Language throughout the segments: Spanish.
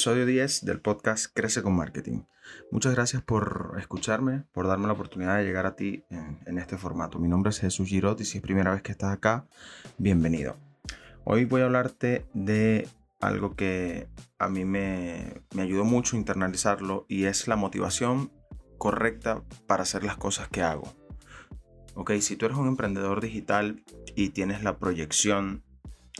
episodio 10 del podcast Crece con Marketing. Muchas gracias por escucharme, por darme la oportunidad de llegar a ti en, este formato. Mi nombre es Jesús Girot y si es primera vez que estás acá, bienvenido. Hoy voy a hablarte de algo que a mí me, me ayudó mucho a internalizarlo y es la motivación correcta para hacer las cosas que hago. Ok, si tú eres un emprendedor digital y tienes la proyección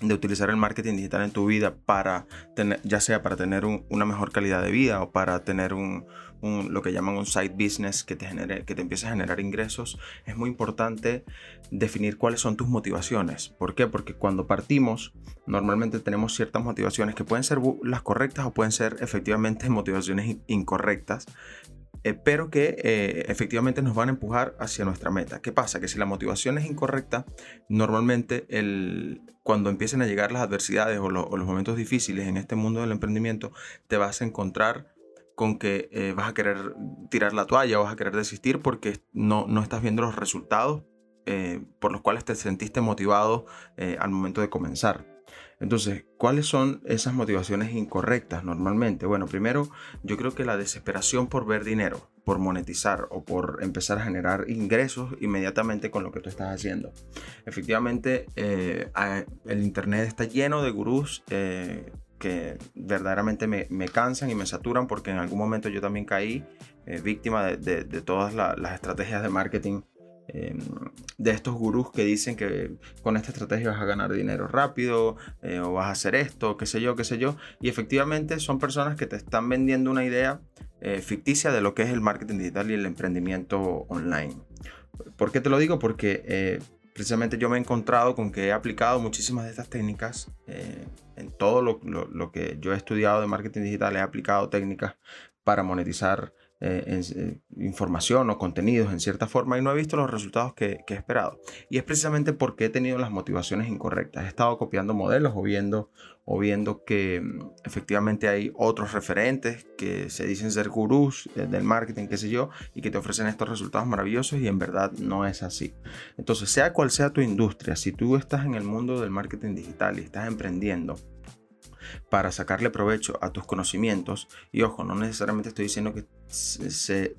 de utilizar el marketing digital en tu vida para tener, ya sea para tener una mejor calidad de vida o para tener un, lo que llaman un side business que te, genere, que te empiece a generar ingresos, es muy importante definir cuáles son tus motivaciones. ¿Por qué? Porque cuando partimos, normalmente tenemos ciertas motivaciones que pueden ser las correctas o pueden ser efectivamente motivaciones incorrectas eh, pero que eh, efectivamente nos van a empujar hacia nuestra meta. ¿Qué pasa? Que si la motivación es incorrecta, normalmente el, cuando empiecen a llegar las adversidades o, los momentos difíciles en este mundo del emprendimiento, te vas a encontrar con que eh, vas a querer tirar la toalla o vas a querer desistir porque no, no estás viendo los resultados por los cuales te sentiste motivado al momento de comenzar. Entonces, ¿cuáles son esas motivaciones incorrectas normalmente? Bueno, primero, yo creo que la desesperación por ver dinero, por monetizar o por empezar a generar ingresos inmediatamente con lo que tú estás haciendo. Efectivamente, eh, el Internet está lleno de gurús. Eh, que verdaderamente me, cansan y me saturan porque en algún momento yo también caí eh, víctima de, todas las estrategias de marketing Em, de estos gurús que dicen que con esta estrategia vas a ganar dinero rápido eh, o vas a hacer esto, qué sé yo, qué sé yo. Y efectivamente son personas que te están vendiendo una idea eh, ficticia de lo que es el marketing digital y el emprendimiento online. ¿Por qué te lo digo? Porque eh, precisamente yo me he encontrado con que he aplicado muchísimas de estas técnicas en todo lo, lo, que yo he estudiado de marketing digital, he aplicado técnicas para monetizar eh, eh, información o contenidos en cierta forma y no he visto los resultados que, he esperado. Y es precisamente porque he tenido las motivaciones incorrectas. He estado copiando modelos o viendo, o viendo que mm, efectivamente hay otros referentes que se dicen ser gurús eh, del marketing, qué sé yo, y que te ofrecen estos resultados maravillosos y en verdad no es así. Entonces, sea cual sea tu industria, si tú estás en el mundo del marketing digital y estás emprendiendo, para sacarle provecho a tus conocimientos. Y ojo, no necesariamente estoy diciendo que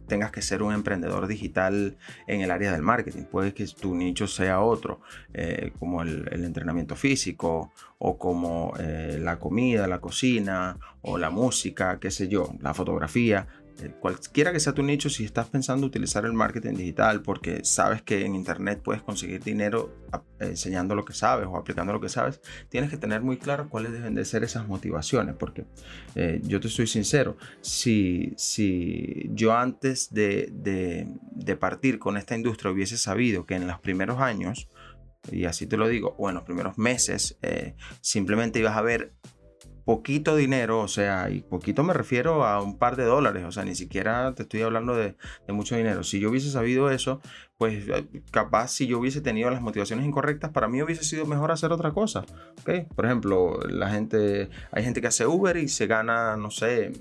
tengas que ser un emprendedor digital en el área del marketing. Puede que tu nicho sea otro, eh, como el, entrenamiento físico o como eh, la comida, la cocina o la música, qué sé yo, la fotografía. Eh, cualquiera que sea tu nicho, si estás pensando utilizar el marketing digital porque sabes que en internet puedes conseguir dinero enseñando lo que sabes o aplicando lo que sabes, tienes que tener muy claro cuáles deben de ser esas motivaciones. Porque eh, yo te soy sincero, si, si yo antes de, de, partir con esta industria hubiese sabido que en los primeros años, y así te lo digo, o en los primeros meses, eh, simplemente ibas a ver poquito dinero, o sea, y poquito me refiero a un par de dólares, o sea, ni siquiera te estoy hablando de, mucho dinero. Si yo hubiese sabido eso, pues eh, capaz si yo hubiese tenido las motivaciones incorrectas, para mí hubiese sido mejor hacer otra cosa. ¿okay? Por ejemplo, la gente, hay gente que hace Uber y se gana, no sé,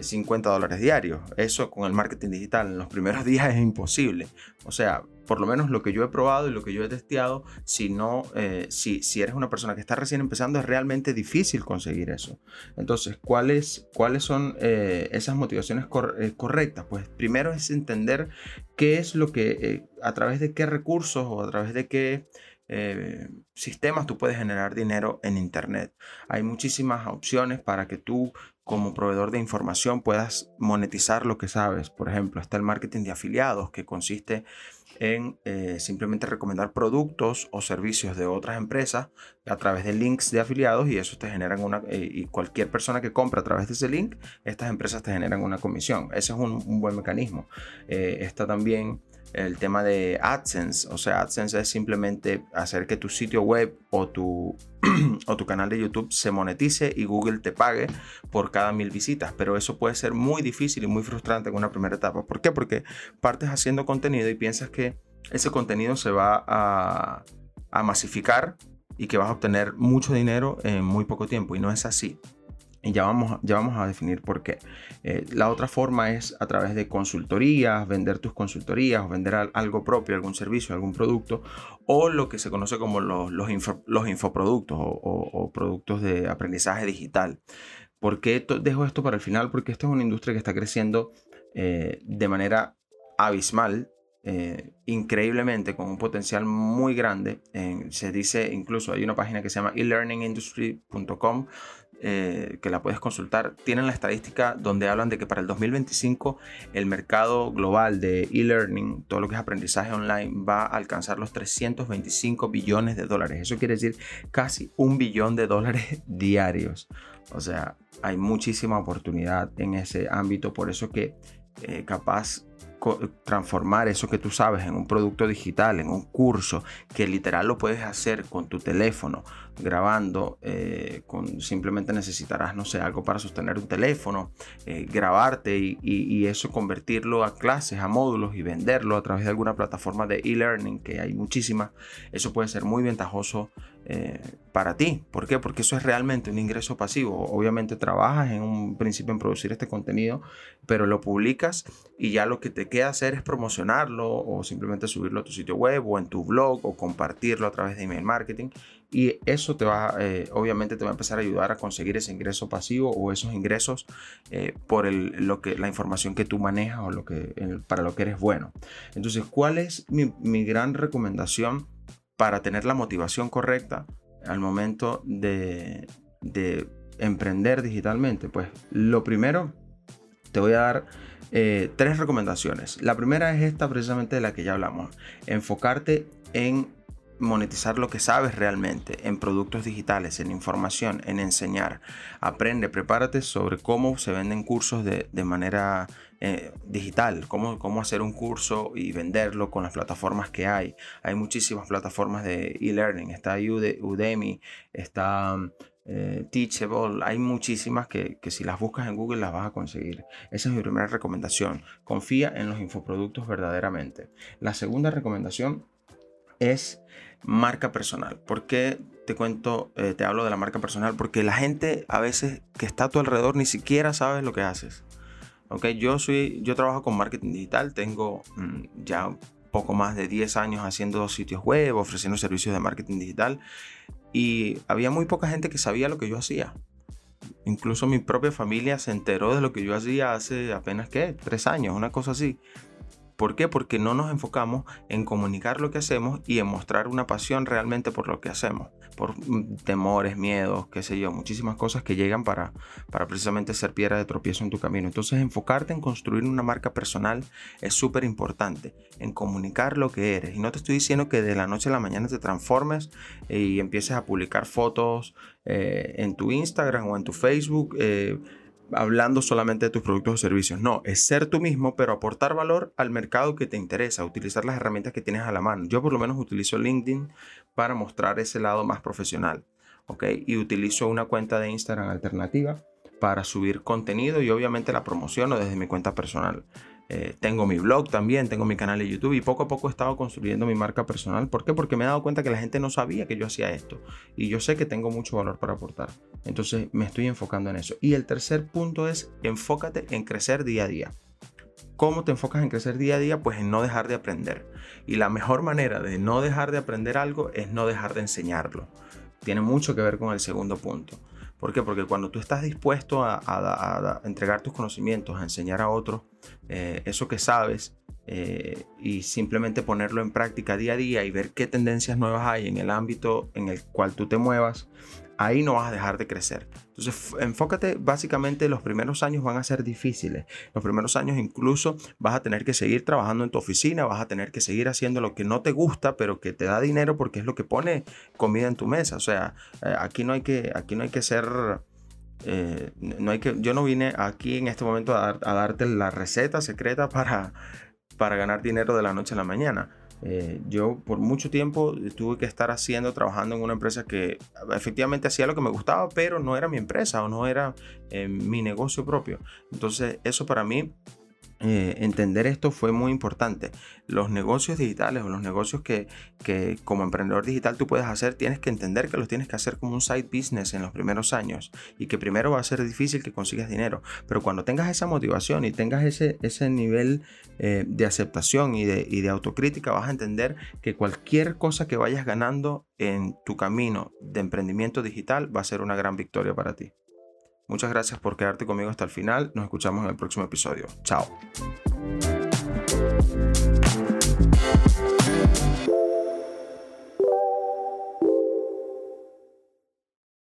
50 eh, dólares diarios. Eso con el marketing digital en los primeros días es imposible. O sea, por lo menos lo que yo he probado y lo que yo he testeado, si no, eh, si, si eres una persona que está recién empezando, es realmente difícil conseguir eso. Entonces, ¿cuáles, cuáles son eh, esas motivaciones correctas? Pues primero es entender qué es lo que, a través de qué recursos o a través de qué sistemas tú puedes generar dinero en Internet. Hay muchísimas opciones para que tú como proveedor de información puedas monetizar lo que sabes. Por ejemplo, está el marketing de afiliados, que consiste en eh, simplemente recomendar productos o servicios de otras empresas a través de links de afiliados y eso te generan una eh, y cualquier persona que compra a través de ese link estas empresas te generan una comisión ese es un, buen mecanismo eh, está también el tema de AdSense. O sea, AdSense es simplemente hacer que tu sitio web o tu, o tu canal de YouTube se monetice y Google te pague por cada mil visitas. Pero eso puede ser muy difícil y muy frustrante en una primera etapa. ¿Por qué? Porque partes haciendo contenido y piensas que ese contenido se va a, a masificar y que vas a obtener mucho dinero en muy poco tiempo. Y no es así. Y ya vamos, ya vamos a definir por qué. Eh, la otra forma es a través de consultorías, vender tus consultorías o vender algo propio, algún servicio, algún producto, o lo que se conoce como los, los, infoproductos o, productos de aprendizaje digital. ¿Por qué dejo esto para el final? Porque esto es una industria que está creciendo eh, de manera abismal, eh, increíblemente, con un potencial muy grande. se dice, incluso hay una página que se llama elearningindustry.com eh, que la puedes consultar, tienen la estadística donde hablan de que para el 2025 el mercado global de e-learning, todo lo que es aprendizaje online, va a alcanzar los 325 billones de dólares. Eso quiere decir casi un billón de dólares diarios. O sea, hay muchísima oportunidad en ese ámbito, por eso que eh, capaz transformar eso que tú sabes en un producto digital, en un curso, que literal lo puedes hacer con tu teléfono, grabando, eh, con, simplemente necesitarás, no sé, algo para sostener un teléfono, eh, grabarte y, eso convertirlo a clases, a módulos y venderlo a través de alguna plataforma de e-learning, que hay muchísimas, eso puede ser muy ventajoso eh, para ti. ¿Por qué? Porque eso es realmente un ingreso pasivo. Obviamente trabajas en un principio en producir este contenido, pero lo publicas y ya lo que te queda hacer es promocionarlo o simplemente subirlo a tu sitio web o en tu blog o compartirlo a través de email marketing y eso te va, eh, obviamente te va a empezar a ayudar a conseguir ese ingreso pasivo o esos ingresos eh, por el, lo que, la información que tú manejas o lo que, para lo que eres bueno. Entonces, ¿cuál es mi, mi gran recomendación para tener la motivación correcta al momento de, de emprender digitalmente? Pues lo primero, te voy a dar eh, tres recomendaciones. La primera es esta precisamente de la que ya hablamos. Enfocarte en monetizar lo que sabes realmente en productos digitales, en información, en enseñar. Aprende, prepárate sobre cómo se venden cursos de, manera eh, digital, cómo, cómo hacer un curso y venderlo con las plataformas que hay. Hay muchísimas plataformas de e-learning, está Udemy, está eh, Teachable, hay muchísimas que, que, si las buscas en Google las vas a conseguir. Esa es mi primera recomendación. Confía en los infoproductos verdaderamente. La segunda recomendación es marca personal. ¿Por qué te cuento, eh, te hablo de la marca personal? Porque la gente a veces que está a tu alrededor ni siquiera sabe lo que haces. Okay, yo, soy, yo trabajo con marketing digital, tengo mm, ya poco más de 10 años haciendo sitios web, ofreciendo servicios de marketing digital y había muy poca gente que sabía lo que yo hacía. Incluso mi propia familia se enteró de lo que yo hacía hace apenas, ¿qué? Tres años, una cosa así. ¿Por qué? Porque no nos enfocamos en comunicar lo que hacemos y en mostrar una pasión realmente por lo que hacemos, por mm, temores, miedos, qué sé yo, muchísimas cosas que llegan para, para precisamente ser piedra de tropiezo en tu camino. Entonces enfocarte en construir una marca personal es súper importante, en comunicar lo que eres. Y no te estoy diciendo que de la noche a la mañana te transformes y empieces a publicar fotos eh, en tu Instagram o en tu Facebook. Eh, hablando solamente de tus productos o servicios. No, es ser tú mismo, pero aportar valor al mercado que te interesa, utilizar las herramientas que tienes a la mano. Yo por lo menos utilizo LinkedIn para mostrar ese lado más profesional, ¿ok? Y utilizo una cuenta de Instagram alternativa para subir contenido y obviamente la promociono desde mi cuenta personal. Eh, tengo mi blog también, tengo mi canal de YouTube y poco a poco he estado construyendo mi marca personal. ¿Por qué? Porque me he dado cuenta que la gente no sabía que yo hacía esto y yo sé que tengo mucho valor para aportar. Entonces me estoy enfocando en eso. Y el tercer punto es enfócate en crecer día a día. ¿Cómo te enfocas en crecer día a día? Pues en no dejar de aprender. Y la mejor manera de no dejar de aprender algo es no dejar de enseñarlo. Tiene mucho que ver con el segundo punto. ¿Por qué? Porque cuando tú estás dispuesto a, entregar tus conocimientos, a enseñar a otros eh, eso que sabes eh, y simplemente ponerlo en práctica día a día y ver qué tendencias nuevas hay en el ámbito en el cual tú te muevas, ahí no vas a dejar de crecer. Entonces, enfócate, básicamente los primeros años van a ser difíciles. Los primeros años incluso vas a tener que seguir trabajando en tu oficina, vas a tener que seguir haciendo lo que no te gusta, pero que te da dinero porque es lo que pone comida en tu mesa. O sea, eh, aquí no hay que, aquí no hay que ser... Eh, no hay que, yo no vine aquí en este momento a, a darte la receta secreta para, para ganar dinero de la noche a la mañana. Eh, yo por mucho tiempo tuve que estar haciendo, trabajando en una empresa que efectivamente hacía lo que me gustaba, pero no era mi empresa o no era eh, mi negocio propio. Entonces eso para mí eh, entender esto fue muy importante. Los negocios digitales o los negocios que, que, como emprendedor digital tú puedes hacer, tienes que entender que los tienes que hacer como un side business en los primeros años y que primero va a ser difícil que consigas dinero. Pero cuando tengas esa motivación y tengas ese, ese nivel eh, de aceptación y de, y de autocrítica, vas a entender que cualquier cosa que vayas ganando en tu camino de emprendimiento digital va a ser una gran victoria para ti. Muchas gracias por quedarte conmigo hasta el final. Nos escuchamos en el próximo episodio. Chao.